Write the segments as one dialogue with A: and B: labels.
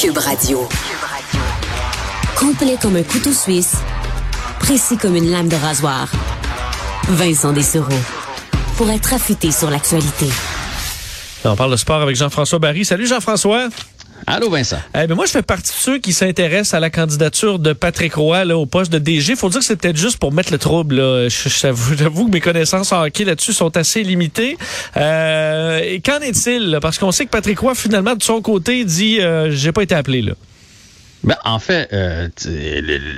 A: Cube Radio. Complet comme un couteau suisse, précis comme une lame de rasoir. Vincent Dessereau. Pour être affûté sur l'actualité.
B: On parle de sport avec Jean-François Barry. Salut Jean-François.
C: Allô Vincent.
B: Eh ben moi, je fais partie de ceux qui s'intéressent à la candidature de Patrick Roy au poste de DG. Faut dire que c'est peut-être juste pour mettre le trouble. Là. J'avoue que mes connaissances en hockey là-dessus sont assez limitées. Euh, Qu'en est-il? Parce qu'on sait que Patrick Roy, finalement, de son côté, dit euh, j'ai pas été appelé. là.
C: Ben, en fait, euh,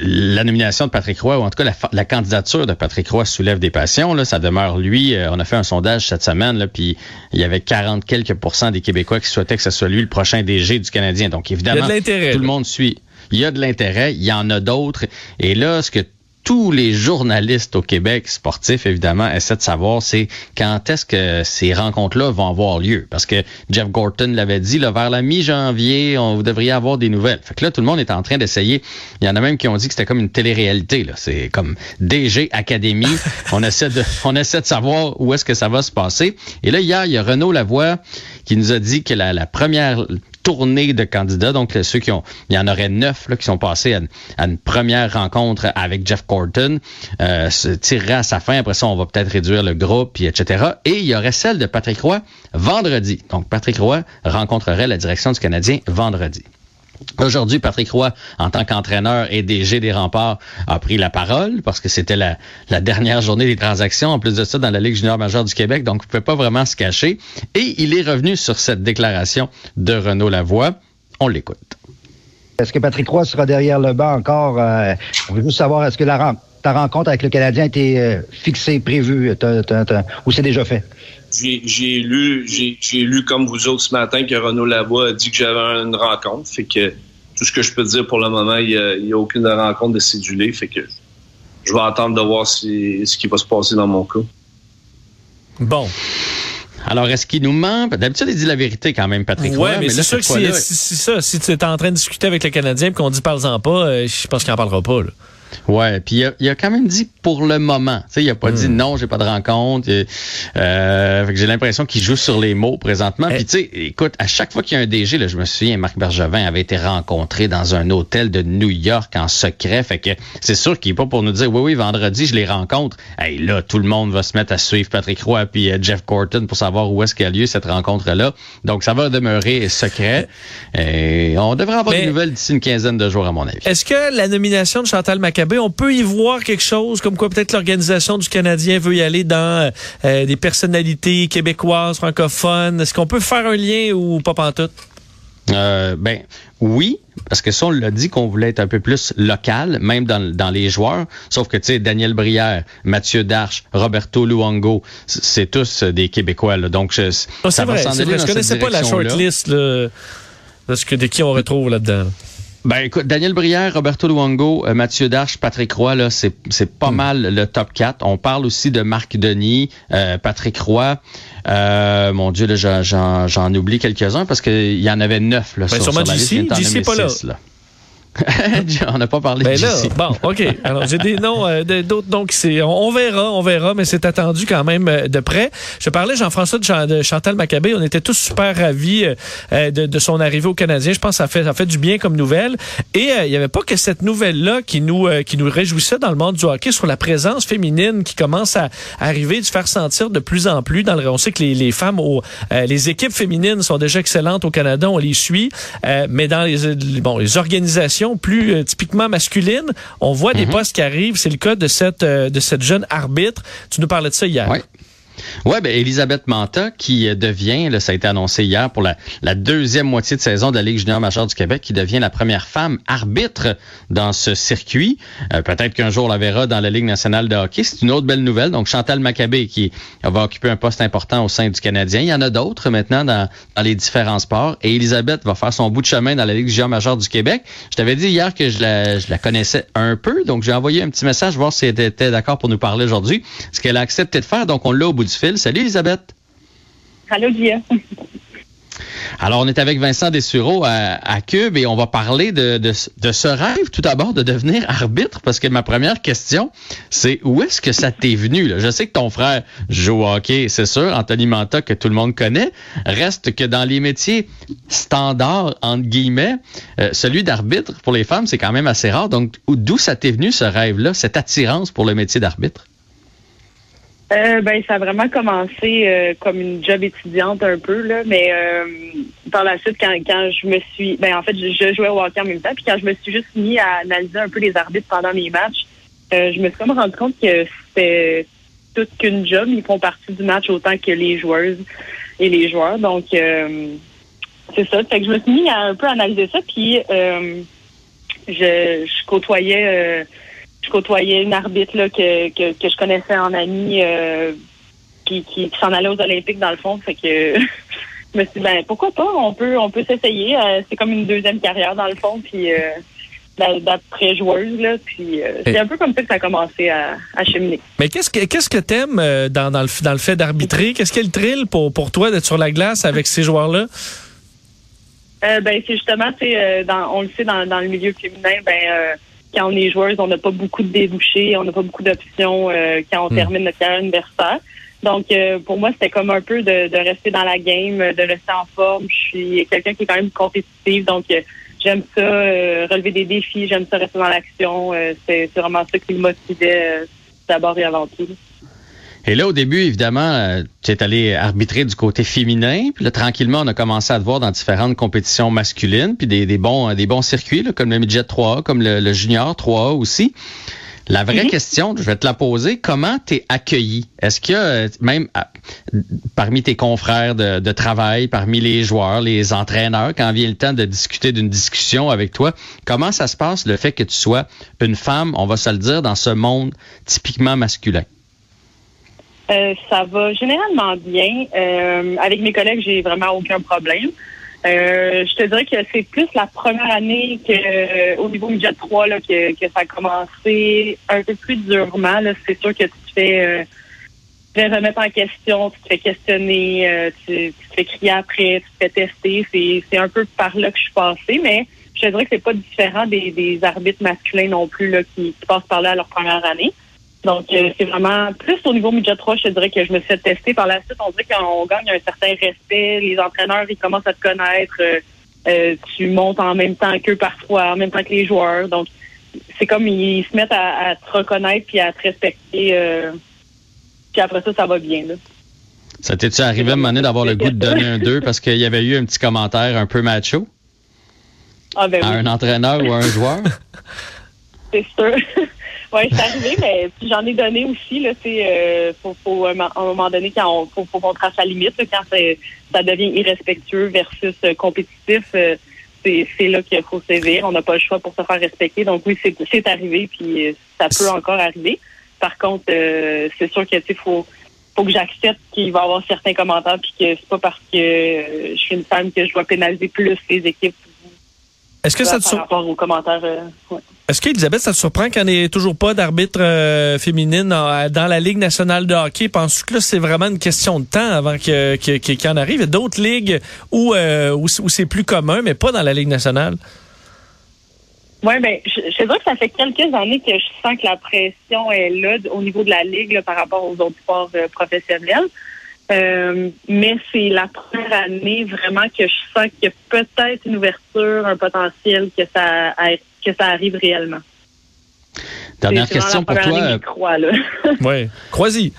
C: la nomination de Patrick Roy, ou en tout cas la, candidature de Patrick Roy soulève des passions. Là, ça demeure lui. Euh, on a fait un sondage cette semaine, là, puis il y avait 40 quelques pourcents des Québécois qui souhaitaient que ce soit lui le prochain DG du Canadien. Donc évidemment, tout le monde suit. Il y a de l'intérêt, il y en a d'autres. Et là, ce que tous les journalistes au Québec sportifs, évidemment, essaient de savoir, c'est quand est-ce que ces rencontres-là vont avoir lieu. Parce que Jeff Gorton l'avait dit, là, vers la mi-janvier, on vous devriez avoir des nouvelles. Fait que là, tout le monde est en train d'essayer. Il y en a même qui ont dit que c'était comme une télé-réalité. Là. C'est comme DG Académie. on essaie de, on essaie de savoir où est-ce que ça va se passer. Et là, hier, il y a Renaud Lavoie qui nous a dit que la, la première tournée de candidats. Donc, ceux qui ont, il y en aurait neuf là, qui sont passés à, une première rencontre avec Jeff Corton, euh, se tirerait à sa fin. Après ça, on va peut-être réduire le groupe, puis etc. Et il y aurait celle de Patrick Roy vendredi. Donc, Patrick Roy rencontrerait la direction du Canadien vendredi. Aujourd'hui, Patrick Roy, en tant qu'entraîneur et DG des remparts, a pris la parole parce que c'était la, dernière journée des transactions, en plus de ça, dans la Ligue junior majeure du Québec, donc il ne pouvait pas vraiment se cacher. Et il est revenu sur cette déclaration de Renaud Lavoie. On l'écoute.
D: Est-ce que Patrick Roy sera derrière le banc encore? Euh, on veut juste savoir, est-ce que ta rencontre avec le Canadien a été euh, fixée, prévue, ou c'est déjà fait?
E: J'ai lu, j'ai lu comme vous autres ce matin que Renaud Lavoie a dit que j'avais une rencontre. Fait que tout ce que je peux dire pour le moment, il n'y a, aucune rencontre de cédulée. Fait que je vais attendre de voir ce qui va se passer dans mon cas.
B: Bon.
C: Alors, est-ce qu'il nous ment? D'habitude, il dit la vérité quand même, Patrick.
B: Oui, mais, c'est sûr que si, ça, si tu es en train de discuter avec le Canadien et qu'on dit parle-en pas, euh, je pense qu'il n'en parlera pas. Là.
C: Ouais, puis il a, quand même dit pour le moment. Tu sais, il a pas dit hmm. non, j'ai pas de rencontre. Euh, j'ai l'impression qu'il joue sur les mots présentement. Puis tu sais, écoute, à chaque fois qu'il y a un DG, là, je me souviens, Marc Bergevin avait été rencontré dans un hôtel de New York en secret. Fait que c'est sûr qu'il est pas pour nous dire oui, oui, vendredi je les rencontre. Hey, là, tout le monde va se mettre à suivre Patrick Roy puis euh, Jeff Corton pour savoir où est-ce qu'a lieu cette rencontre là. Donc ça va demeurer secret. Et on devrait avoir des nouvelles d'ici une quinzaine de jours à mon avis.
B: Est-ce que la nomination de Chantal On peut y voir quelque chose, comme quoi peut-être l'organisation du Canadien veut y aller dans euh, des personnalités québécoises, francophones. Est-ce qu'on peut faire un lien ou pas pantoute?
C: Euh, ben oui, parce que ça, on l'a dit qu'on voulait être un peu plus local, même dans, les joueurs. Sauf que, tu sais, Daniel Brière, Mathieu Darche, Roberto Luongo, c'est tous des Québécois. Donc, je,
B: ah, ça va s'en aller Je connaissais pas la shortlist parce que de qui on retrouve là-dedans.
C: Ben écoute, Daniel Brière, Roberto Luongo, euh, Mathieu Darche, Patrick Roy, là, c'est, c'est pas hmm. mal le top 4. On parle aussi de Marc Denis, euh, Patrick Roy. Euh, mon Dieu, là, j'en, j'en, oublie quelques-uns parce qu'il y en avait neuf là,
B: ben, sur, sur la liste. pas là.
C: on n'a pas parlé
B: ben
C: là,
B: Bon, OK. Alors, j'ai des noms, euh, d'autres noms qui on, verra, on verra, mais c'est attendu quand même euh, de près. Je parlais, Jean-François, de, Chantal Maccabé. On était tous super ravis euh, de, son arrivée au Canadien. Je pense que ça fait, ça fait du bien comme nouvelle. Et il n'y avait pas que cette nouvelle-là qui nous, qui nous réjouissait dans le monde du hockey sur la présence féminine qui commence à arriver, de faire sentir de plus en plus. Dans le, on sait que les, les femmes, au, les équipes féminines sont déjà excellentes au Canada, on les suit. mais dans les, bon, les organisations plus euh, typiquement masculine, on voit des mhm. postes qui arrivent. C'est le cas de cette, euh, de cette jeune arbitre. Tu nous parlais de ça hier.
C: Oui, ben Elisabeth Manta qui euh, devient, là, ça a été annoncé hier pour la, deuxième moitié de saison de la Ligue junior majeure du Québec, qui devient la première femme arbitre dans ce circuit. Euh, peut-être qu'un jour on la verra dans la Ligue nationale de hockey. C'est une autre belle nouvelle. Donc Chantal Maccabé qui va occuper un poste important au sein du Canadien. Il y en a d'autres maintenant dans, les différents sports. Et Elisabeth va faire son bout de chemin dans la Ligue junior majeure du Québec. Je t'avais dit hier que je la, connaissais un peu, donc j'ai envoyé un petit message voir si elle était d'accord pour nous parler aujourd'hui. Ce qu'elle a de faire, donc on l'a au bout du fil. Salut Elisabeth.
F: Allô, Guillaume.
C: Alors, on est avec Vincent Dessureau à, à Cube et on va parler de, de, de ce rêve, tout d'abord, de devenir arbitre, parce que ma première question, c'est où est-ce que ça t'est venu? Là? Je sais que ton frère joue au hockey, c'est sûr, Anthony Manta, que tout le monde connaît. Reste que dans les métiers standards, entre guillemets, euh, celui d'arbitre, pour les femmes, c'est quand même assez rare. Donc, d'où ça t'est venu, ce rêve-là, cette attirance pour le métier d'arbitre?
F: Euh, ben, ça a vraiment commencé euh, comme une job étudiante un peu, là, mais euh, par la suite, quand, quand je me suis... Ben, en fait, je, jouais au hockey en même temps, puis quand je me suis juste mis à analyser un peu les arbitres pendant mes matchs, euh, je me suis comme rendu compte que c'était toute qu'une job. Ils font partie du match autant que les joueuses et les joueurs. Donc, c'est ça. Fait que je me suis mis à un peu analyser ça, puis je, je côtoyais je côtoyais une arbitre là, que, que, que je connaissais en ami euh, qui, qui, s'en allait aux Olympiques dans le fond. Fait que je me suis dit ben pourquoi pas, on peut on peut s'essayer. Euh, c'est comme une deuxième carrière dans le fond, puis euh, d'après joueuse là, puis euh, c'est un peu comme ça que ça a commencé à, à cheminer.
B: Mais qu'est-ce que qu'est-ce que t'aimes dans, dans le dans le fait d'arbitrer? Qu'est-ce qu'est le thrill pour pour toi d'être sur la glace avec ces joueurs là
F: Ben c'est justement c'est dans on le sait dans, dans le milieu féminin ben quand on est joueuse, on n'a pas beaucoup de débouchés, on n'a pas beaucoup d'options euh, quand on hmm. termine notre carrière universitaire. Donc, euh, pour moi, c'était comme un peu de, rester dans la game, de rester en forme. Je suis quelqu'un qui est quand même compétitif, donc euh, j'aime ça, relever des défis, j'aime ça rester dans l'action. c'est vraiment ça qui me motivait d'abord et avant tout.
C: Et là, au début, évidemment, euh, tu es allé arbitrer du côté féminin. Puis là, tranquillement, on a commencé à te voir dans différentes compétitions masculines, puis des, bons, des bons circuits, comme le Midget 3 comme le, Junior 3 aussi. La vraie mhm. question, je vais te la poser, comment t'es accueilli? Est-ce a, euh, même parmi tes confrères de, de, travail, parmi les joueurs, les entraîneurs, quand vient le temps de discuter d'une discussion avec toi, comment ça se passe le fait que tu sois une femme, on va se le dire, dans ce monde typiquement masculin?
F: Euh, ça va généralement bien. Euh, avec mes collègues, j'ai vraiment aucun problème. Euh, je te dirais que c'est plus la première année que au niveau midget 3 là, que, que ça a commencé un peu plus durement. C'est sûr que tu te fais, tu te fais remettre en question, tu te fais questionner, tu, tu, te fais crier après, tu te fais tester. C'est, c'est un peu par là que je suis passée, mais je te dirais que c'est pas différent des, des arbitres masculins non plus là, qui, qui passent par là à leur première année. Donc, euh, c'est vraiment plus au niveau midget 3, je te dirais que je me suis fait tester. Par la suite, on dirait qu'on gagne un certain respect. Les entraîneurs, ils commencent à te connaître. Euh, euh, tu montes en même temps qu'eux parfois, en même temps que les joueurs. Donc, c'est comme ils se mettent à, te reconnaître puis à te respecter. puis après ça, ça va bien. Là.
C: Ça t'est-tu arrivé à un moment donné d'avoir le goût de donner un 2 parce qu'il y avait eu un petit commentaire un peu macho?
F: Ah, ben
C: à un entraîneur ou à un joueur?
F: c'est sûr. Oui, c'est arrivé, mais j'en ai donné aussi. Là, euh, faut, faut, à un moment donné, quand on, faut, faut qu'on trace la limite, quand ça devient irrespectueux versus euh, compétitif, euh, c'est là qu'il faut sévir. On n'a pas le choix pour se faire respecter. Donc oui, c'est arrivé, puis euh, ça peut encore arriver. Par contre, c'est sûr que faut faut que j'accepte qu'il va y avoir certains commentaires, puis que c'est pas parce que je suis une femme que je dois pénaliser plus les équipes.
B: Est-ce que ça te
F: par rapport aux commentaires ouais.
B: Est-ce qu'Elisabeth, ça te surprend qu'il n'y ait toujours pas d'arbitre euh, féminine dans la Ligue nationale de hockey? Penses-tu que là, c'est vraiment une question de temps avant qu'il y en arrive? Il y a d'autres ligues euh, où, où, c'est plus commun, mais pas dans la Ligue nationale.
F: Oui, ben, je, je que ça fait quelques années que je sens que la pression est là au niveau de la Ligue par rapport aux autres sports euh, mais c'est la première année vraiment que je sens qu'il y a peut-être une ouverture, un potentiel que ça a que ça arrive réellement.
C: Dernière question pour toi.
B: oui, croisy.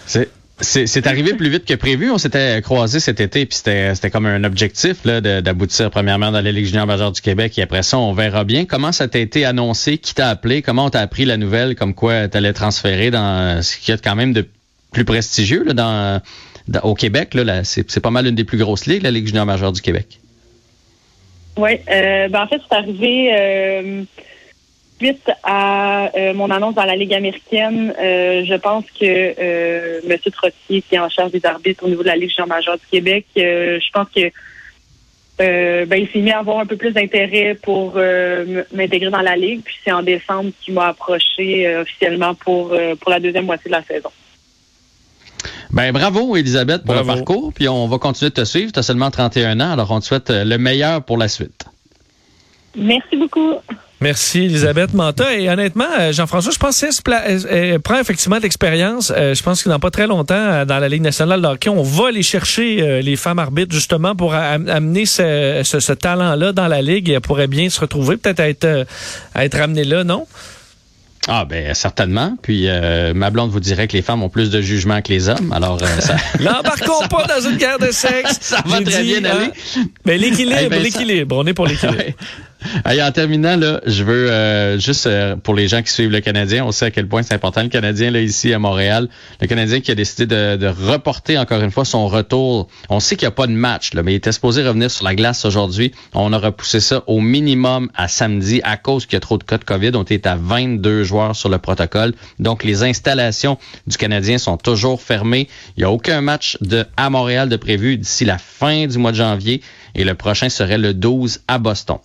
C: C'est arrivé plus vite que prévu. On s'était croisé cet été, puis c'était comme un objectif d'aboutir premièrement dans la Ligue junior majeure du Québec, et après ça, on verra bien. Comment ça t'a été annoncé? Qui t'a appelé? Comment on t'a appris la nouvelle? Comme quoi tu allais transférer dans ce qui est quand même de plus prestigieux là, dans, au Québec? Là, c'est pas mal une des plus grosses ligues, la Ligue junior majeure du Québec.
F: Oui, euh, ben en fait, c'est arrivé... Euh, suite à euh, mon annonce dans la Ligue américaine, euh, je pense que M. Trottier, qui est en charge des arbitres au niveau de la Ligue jean majeure du Québec, je pense que ben, il s'est mis à avoir un peu plus d'intérêt pour m'intégrer dans la Ligue. Puis c'est en décembre qu'il m'a approché officiellement pour, pour la deuxième moitié de la saison.
C: Ben bravo, Elisabeth, pour
B: Bravo.
C: le parcours. Puis on va continuer de te suivre. Tu as seulement 31 ans, alors on te souhaite euh, le meilleur pour la suite.
F: Merci beaucoup.
B: Merci, Elisabeth Manta. Et honnêtement, euh, Jean-François, je pense qu'elle prend effectivement de l'expérience. Euh, je pense que dans pas très longtemps, euh, dans la Ligue nationale de hockey, on va aller chercher euh, les femmes arbitres justement pour amener ce, ce- ce talent-là dans la Ligue. Elle pourrait bien se retrouver, peut-être à être, euh, à être amenée là, non?
C: Ah ben certainement. Puis euh, ma blonde vous dirait que les femmes ont plus de jugement que les hommes. Alors euh, ça,
B: N'embarquons pas dans une guerre de sexe.
C: Ça va très
B: dit,
C: bien
B: hein,
C: aller.
B: Mais l'équilibre,
C: Eh ben, ça-
B: l'équilibre. On est pour l'équilibre.
C: Ouais. Hey, en terminant, là, je veux euh, juste euh, pour les gens qui suivent le Canadien, on sait à quel point c'est important le Canadien là ici à Montréal. Le Canadien qui a décidé de, de reporter encore une fois son retour. On sait qu'il n'y a pas de match, là, mais il était supposé revenir sur la glace aujourd'hui. On a repoussé ça au minimum à samedi à cause qu'il y a trop de cas de COVID. On est à 22 joueurs sur le protocole. Donc les installations du Canadien sont toujours fermées. Il n'y a aucun match de à Montréal de prévu d'ici la fin du mois de janvier et le prochain serait le 12 à Boston.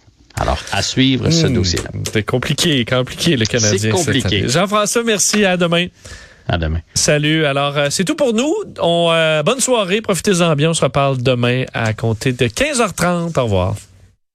C: Alors, à suivre ce
B: Hmm,
C: dossier-là.
B: C'est compliqué, compliqué le Canadien.
C: C'est compliqué.
B: Jean-François, merci. À demain.
C: À demain.
B: Salut. Alors, euh, c'est tout pour nous. On, euh, bonne soirée. Profitez-en bien. On se reparle demain à compter de 15h30. Au revoir.